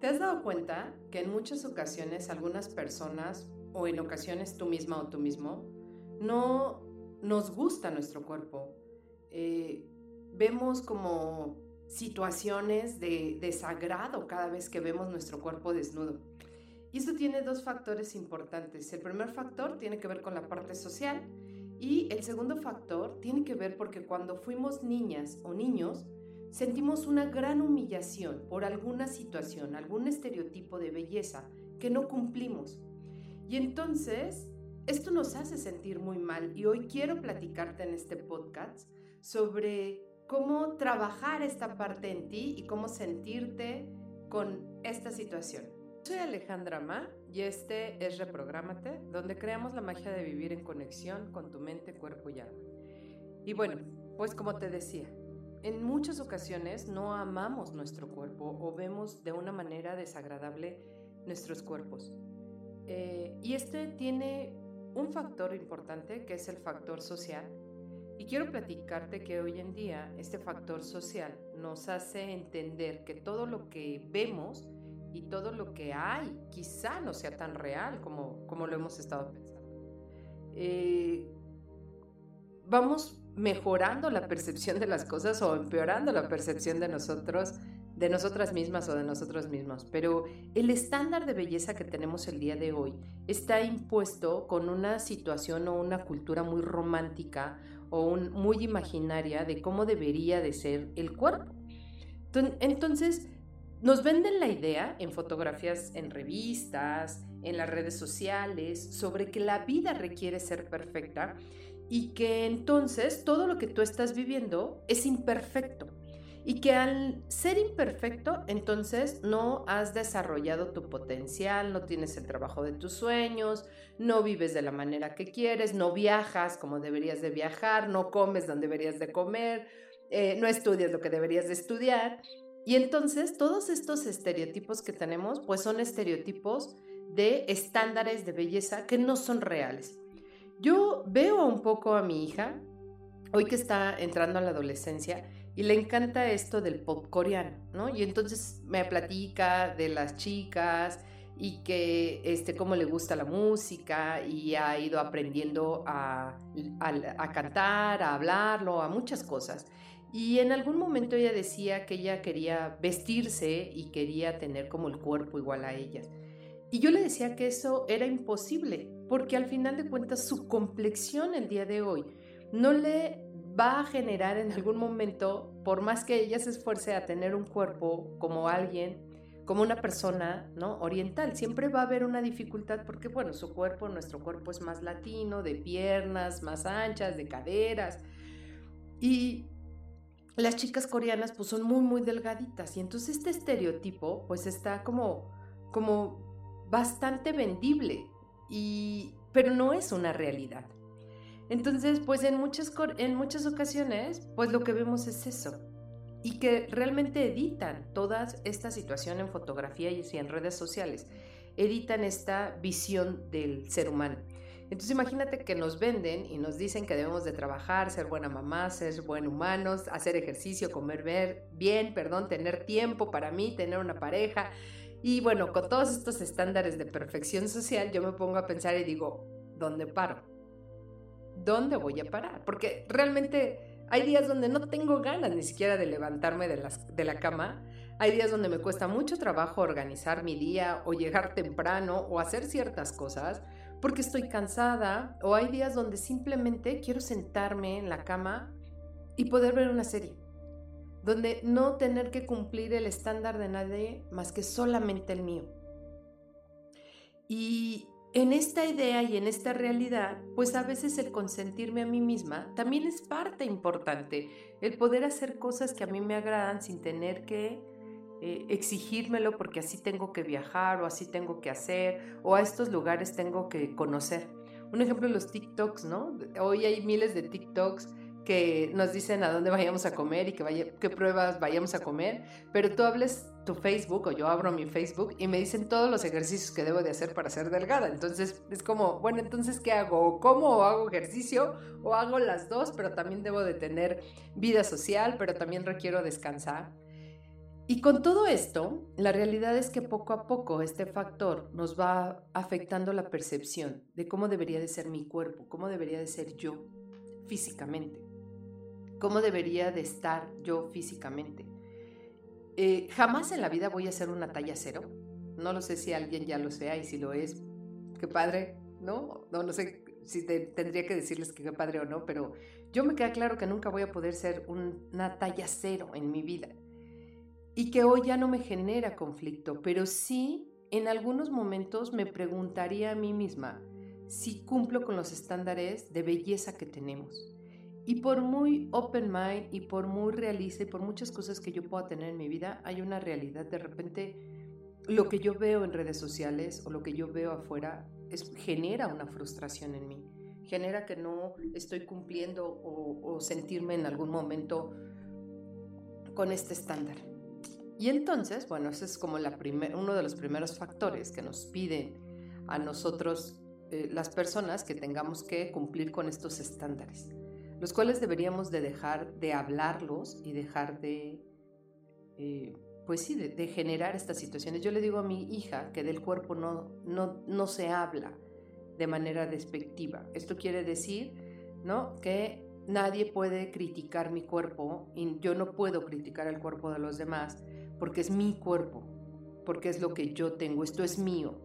¿Te has dado cuenta que en muchas ocasiones algunas personas, o en ocasiones tú misma o tú mismo, no nos gusta nuestro cuerpo? Eh, vemos como situaciones de desagrado cada vez que vemos nuestro cuerpo desnudo. Y esto tiene dos factores importantes. El primer factor tiene que ver con la parte social y el segundo factor tiene que ver porque cuando fuimos niñas o niños, sentimos una gran humillación por alguna situación, algún estereotipo de belleza que no cumplimos. Y entonces, esto nos hace sentir muy mal y hoy quiero platicarte en este podcast sobre cómo trabajar esta parte en ti y cómo sentirte con esta situación. Soy Alejandra Ma y este es Reprográmate, donde creamos la magia de vivir en conexión con tu mente, cuerpo y alma. Y bueno, pues como te decía, en muchas ocasiones no amamos nuestro cuerpo o vemos de una manera desagradable nuestros cuerpos. Eh, y este tiene un factor importante que es el factor social. Y quiero platicarte que hoy en día este factor social nos hace entender que todo lo que vemos y todo lo que hay quizá no sea tan real como, como lo hemos estado pensando. Eh, vamos mejorando la percepción de las cosas o empeorando la percepción de nosotros, de nosotras mismas o de nosotros mismos. Pero el estándar de belleza que tenemos el día de hoy está impuesto con una situación o una cultura muy romántica o muy imaginaria de cómo debería de ser el cuerpo. Entonces, nos venden la idea en fotografías en revistas, en las redes sociales, sobre que la vida requiere ser perfecta y que entonces todo lo que tú estás viviendo es imperfecto y que al ser imperfecto entonces no has desarrollado tu potencial, no tienes el trabajo de tus sueños, no vives de la manera que quieres, no viajas como deberías de viajar, no comes donde deberías de comer, eh, no estudias lo que deberías de estudiar. Y entonces todos estos estereotipos que tenemos pues son estereotipos de estándares de belleza que no son reales. Yo veo un poco a mi hija, hoy que está entrando a la adolescencia, y le encanta esto del pop coreano, ¿no? Y entonces me platica de las chicas y que, este, cómo le gusta la música y ha ido aprendiendo a, a cantar, a hablarlo, a muchas cosas. Y en algún momento ella decía que ella quería vestirse y quería tener como el cuerpo igual a ellas. Y yo le decía que eso era imposible, porque al final de cuentas su complexión el día de hoy no le va a generar en algún momento, por más que ella se esfuerce a tener un cuerpo como alguien, como una persona, ¿no? Oriental, siempre va a haber una dificultad porque, bueno, su cuerpo, nuestro cuerpo es más latino, de piernas más anchas, de caderas. Y las chicas coreanas pues son muy, muy delgaditas. Y entonces este estereotipo pues está como, como bastante vendible, pero no es una realidad. Entonces, pues en muchas, en muchas ocasiones, pues lo que vemos es eso. Y que realmente editan toda esta situación en fotografía y en redes sociales. Editan esta visión del ser humano. Entonces imagínate que nos venden y nos dicen que debemos de trabajar, ser buena mamá, ser buen humanos, hacer ejercicio, comer bien, perdón, tener tiempo para mí, tener una pareja, y bueno, con todos estos estándares de perfección social, yo me pongo a pensar y digo, ¿dónde paro? ¿Dónde voy a parar? Porque realmente hay días donde no tengo ganas ni siquiera de levantarme de, de la cama. Hay días donde me cuesta mucho trabajo organizar mi día o llegar temprano o hacer ciertas cosas porque estoy cansada. O hay días donde simplemente quiero sentarme en la cama y poder ver una serie donde no tener que cumplir el estándar de nadie más que solamente el mío. Y en esta idea y en esta realidad, pues a veces el consentirme a mí misma también es parte importante, el poder hacer cosas que a mí me agradan sin tener que eh, exigírmelo porque así tengo que viajar o así tengo que hacer o a estos lugares tengo que conocer. Un ejemplo, los TikToks, ¿no? Hoy hay miles de TikToks que nos dicen a dónde vayamos a comer y que vaya, qué pruebas vayamos a comer, pero tú hables tu Facebook o yo abro mi Facebook y me dicen todos los ejercicios que debo de hacer para ser delgada. Entonces es como, bueno, entonces ¿qué hago? ¿Cómo o hago ejercicio o hago las dos? Pero también debo de tener vida social, pero también requiero descansar. Y con todo esto, la realidad es que poco a poco este factor nos va afectando la percepción de cómo debería de ser mi cuerpo, cómo debería de ser yo físicamente cómo debería de estar yo físicamente. Eh, jamás en la vida voy a ser una talla cero. No lo sé si alguien ya lo sea y si lo es, qué padre, ¿no? No, no sé si tendría que decirles que qué padre o no, pero yo me queda claro que nunca voy a poder ser una talla cero en mi vida. Y que hoy ya no me genera conflicto, pero sí en algunos momentos me preguntaría a mí misma si cumplo con los estándares de belleza que tenemos. Y por muy open mind y por muy realista y por muchas cosas que yo pueda tener en mi vida, hay una realidad. De repente, lo que yo veo en redes sociales o lo que yo veo afuera es, genera una frustración en mí. Genera que no estoy cumpliendo o, sentirme en algún momento con este estándar. Y entonces, bueno, ese es como la uno de los primeros factores que nos piden a nosotros, eh, las personas, que tengamos que cumplir con estos estándares los cuales deberíamos de dejar de hablarlos y dejar de, eh, pues sí, de, generar estas situaciones. Yo le digo a mi hija que del cuerpo no, no, no se habla de manera despectiva. Esto quiere decir, ¿no? Que nadie puede criticar mi cuerpo y yo no puedo criticar el cuerpo de los demás porque es mi cuerpo, porque es lo que yo tengo, esto es mío.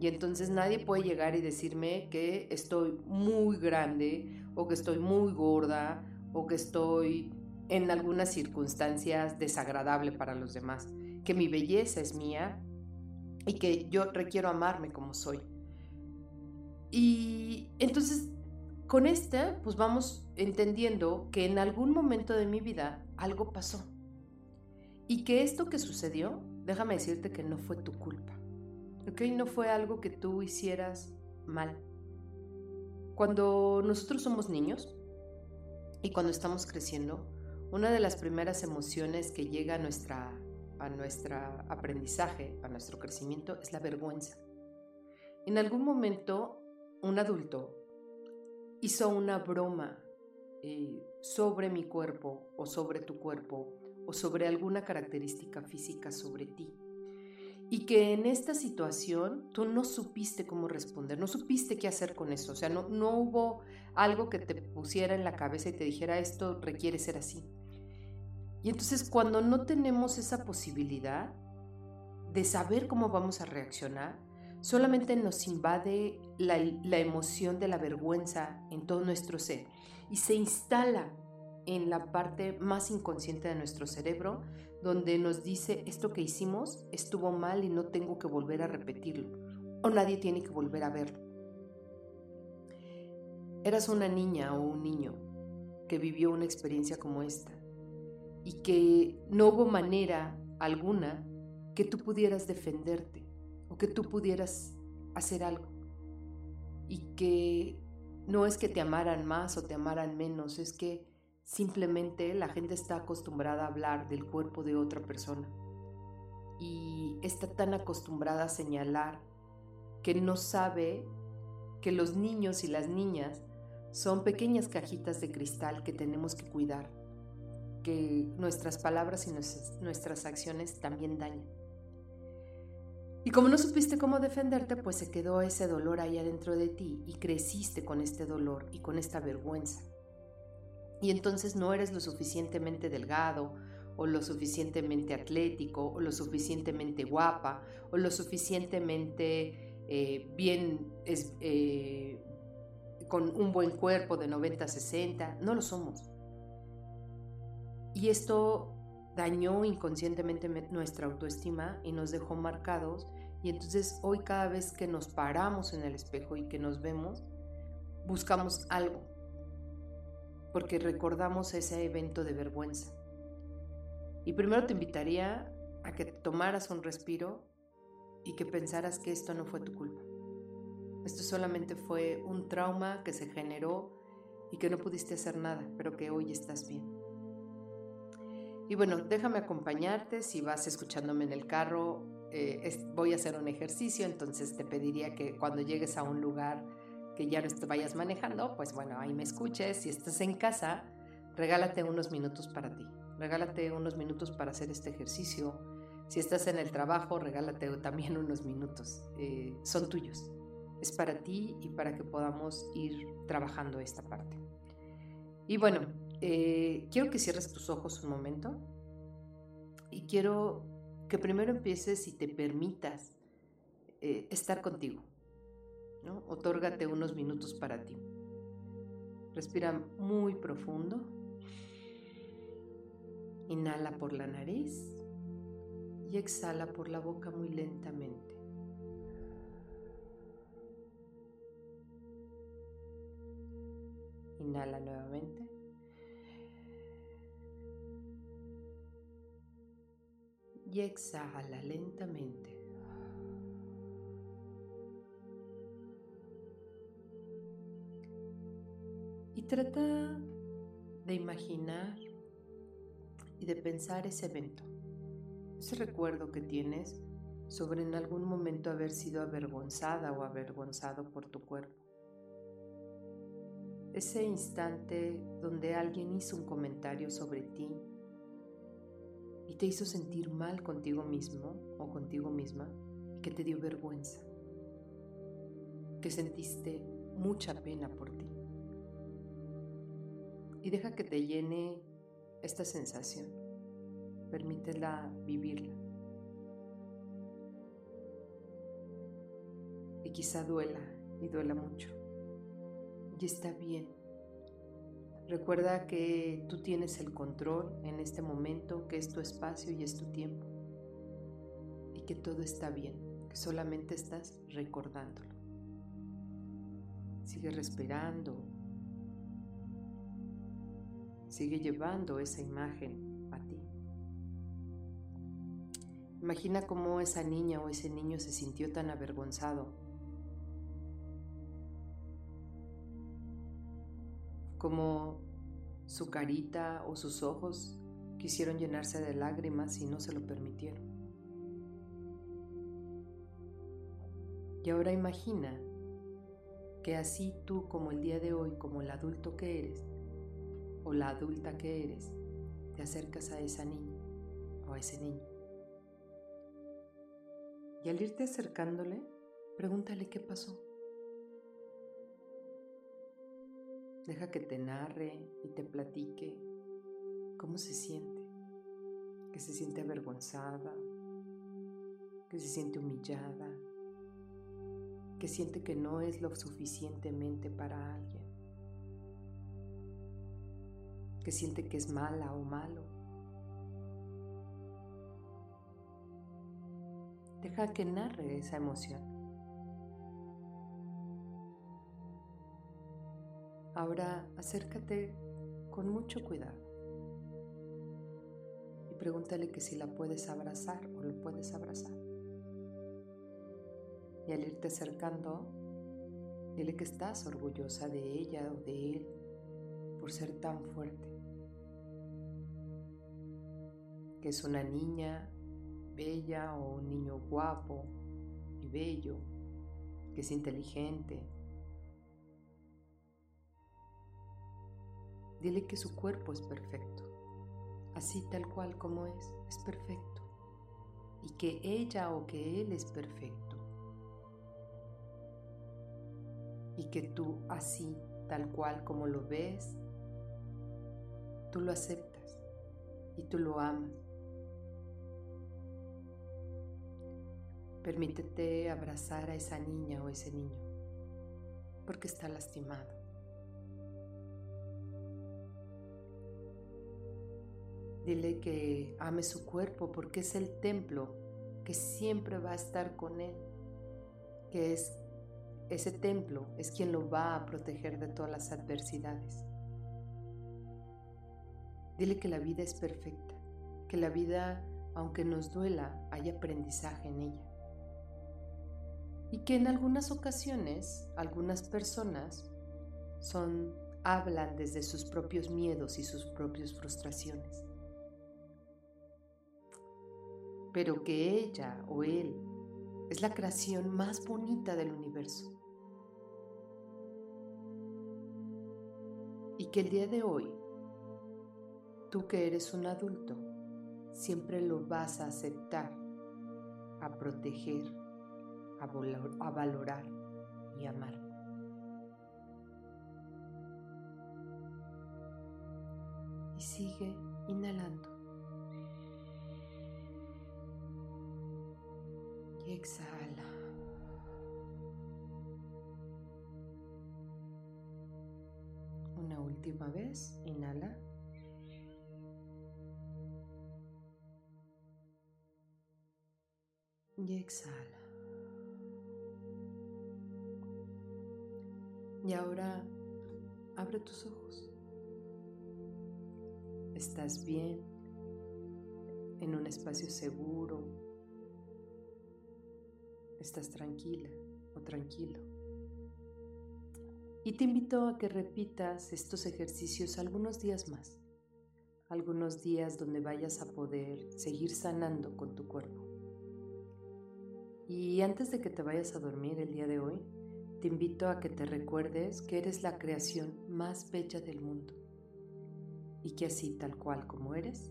Y entonces nadie puede llegar y decirme que estoy muy grande o que estoy muy gorda o que estoy en algunas circunstancias desagradable para los demás, que mi belleza es mía y que yo requiero amarme como soy. Y entonces con este, pues vamos entendiendo que en algún momento de mi vida algo pasó. Y que esto que sucedió, déjame decirte que no fue tu culpa. ¿Ok? No fue algo que tú hicieras mal. Cuando nosotros somos niños y cuando estamos creciendo, una de las primeras emociones que llega a, nuestra, a nuestro aprendizaje, a nuestro crecimiento, es la vergüenza. En algún momento, un adulto hizo una broma eh, sobre mi cuerpo o sobre tu cuerpo o sobre alguna característica física sobre ti y que en esta situación tú no supiste cómo responder, no supiste qué hacer con eso, o sea, no, no hubo algo que te pusiera en la cabeza y te dijera esto requiere ser así. Y entonces cuando no tenemos esa posibilidad de saber cómo vamos a reaccionar, solamente nos invade la, la emoción de la vergüenza en todo nuestro ser y se instala en la parte más inconsciente de nuestro cerebro, donde nos dice esto que hicimos estuvo mal y no tengo que volver a repetirlo, o nadie tiene que volver a verlo. Eras una niña o un niño que vivió una experiencia como esta y que no hubo manera alguna que tú pudieras defenderte o que tú pudieras hacer algo y que no es que te amaran más o te amaran menos, es que Simplemente la gente está acostumbrada a hablar del cuerpo de otra persona y está tan acostumbrada a señalar que no sabe que los niños y las niñas son pequeñas cajitas de cristal que tenemos que cuidar, que nuestras palabras y nuestras acciones también dañan. Y como no supiste cómo defenderte, pues se quedó ese dolor ahí adentro de ti y creciste con este dolor y con esta vergüenza y entonces no eres lo suficientemente delgado o lo suficientemente atlético o lo suficientemente guapa o lo suficientemente eh, bien eh, con un buen cuerpo de 90-60, no lo somos. Y esto dañó inconscientemente nuestra autoestima y nos dejó marcados y entonces hoy cada vez que nos paramos en el espejo y que nos vemos, buscamos algo porque recordamos ese evento de vergüenza. Y primero te invitaría a que tomaras un respiro y que pensaras que esto no fue tu culpa. Esto solamente fue un trauma que se generó y que no pudiste hacer nada, pero que hoy estás bien. Y bueno, déjame acompañarte si vas escuchándome en el carro. Eh, voy a hacer un ejercicio, entonces te pediría que cuando llegues a un lugar que ya te vayas manejando, pues bueno, ahí me escuches. Si estás en casa, regálate unos minutos para ti. Regálate unos minutos para hacer este ejercicio. Si estás en el trabajo, regálate también unos minutos. Eh, son tuyos. Es para ti y para que podamos ir trabajando esta parte. Y bueno, eh, quiero que cierres tus ojos un momento y quiero que primero empieces y te permitas eh, estar contigo. Otórgate unos minutos para ti. Respira muy profundo. Inhala por la nariz y exhala por la boca muy lentamente. Inhala nuevamente. Y exhala lentamente. Trata de imaginar y de pensar ese evento, ese recuerdo que tienes sobre en algún momento haber sido avergonzada o avergonzado por tu cuerpo. Ese instante donde alguien hizo un comentario sobre ti y te hizo sentir mal contigo mismo o contigo misma y que te dio vergüenza, que sentiste mucha pena por ti. Y deja que te llene esta sensación. Permítela vivirla. Y quizá duela y duela mucho. Y está bien. Recuerda que tú tienes el control en este momento, que es tu espacio y es tu tiempo. Y que todo está bien, que solamente estás recordándolo. Sigue respirando. Sigue llevando esa imagen a ti. Imagina cómo esa niña o ese niño se sintió tan avergonzado como su carita o sus ojos quisieron llenarse de lágrimas y no se lo permitieron. Y ahora imagina que así tú como el día de hoy, como el adulto que eres, o la adulta que eres, te acercas a esa niña o a ese niño. Y al irte acercándole, pregúntale qué pasó. Deja que te narre y te platique cómo se siente, que se siente avergonzada, que se siente humillada, que siente que no es lo suficientemente para alguien, que siente que es mala o malo. Deja que narre esa emoción. Ahora acércate con mucho cuidado y pregúntale que si la puedes abrazar o lo puedes abrazar. Y al irte acercando, dile que estás orgullosa de ella o de él por ser tan fuerte. Que es una niña bella o un niño guapo y bello, que es inteligente, Dile que su cuerpo es perfecto, así tal cual como es, es perfecto. Y que ella o que él es perfecto. Y que tú así tal cual como lo ves, tú lo aceptas y tú lo amas. Permítete abrazar a esa niña o ese niño porque está lastimado. Dile que ame su cuerpo porque es el templo que siempre va a estar con él, que es ese templo es quien lo va a proteger de todas las adversidades. Dile que la vida es perfecta, que la vida aunque nos duela, hay aprendizaje en ella. Y que en algunas ocasiones algunas personas son hablan desde sus propios miedos y sus propias frustraciones. Pero que ella o él es la creación más bonita del universo. Y que el día de hoy, tú que eres un adulto, siempre lo vas a aceptar, a proteger, a, valorar y amar. y sigue inhalando. Y exhala. Una última vez, inhala. Y exhala. Y ahora abre tus ojos estás bien, en un espacio seguro, estás tranquila o tranquilo. Y te invito a que repitas estos ejercicios algunos días más, algunos días donde vayas a poder seguir sanando con tu cuerpo. Y antes de que te vayas a dormir el día de hoy, te invito a que te recuerdes que eres la creación más bella del mundo y que así tal cual como eres,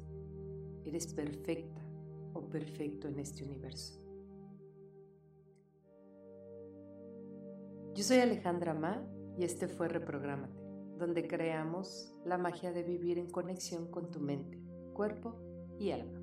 eres perfecta o perfecto en este universo. Yo soy Alejandra Ma y este fue Reprográmate, donde creamos la magia de vivir en conexión con tu mente, cuerpo y alma.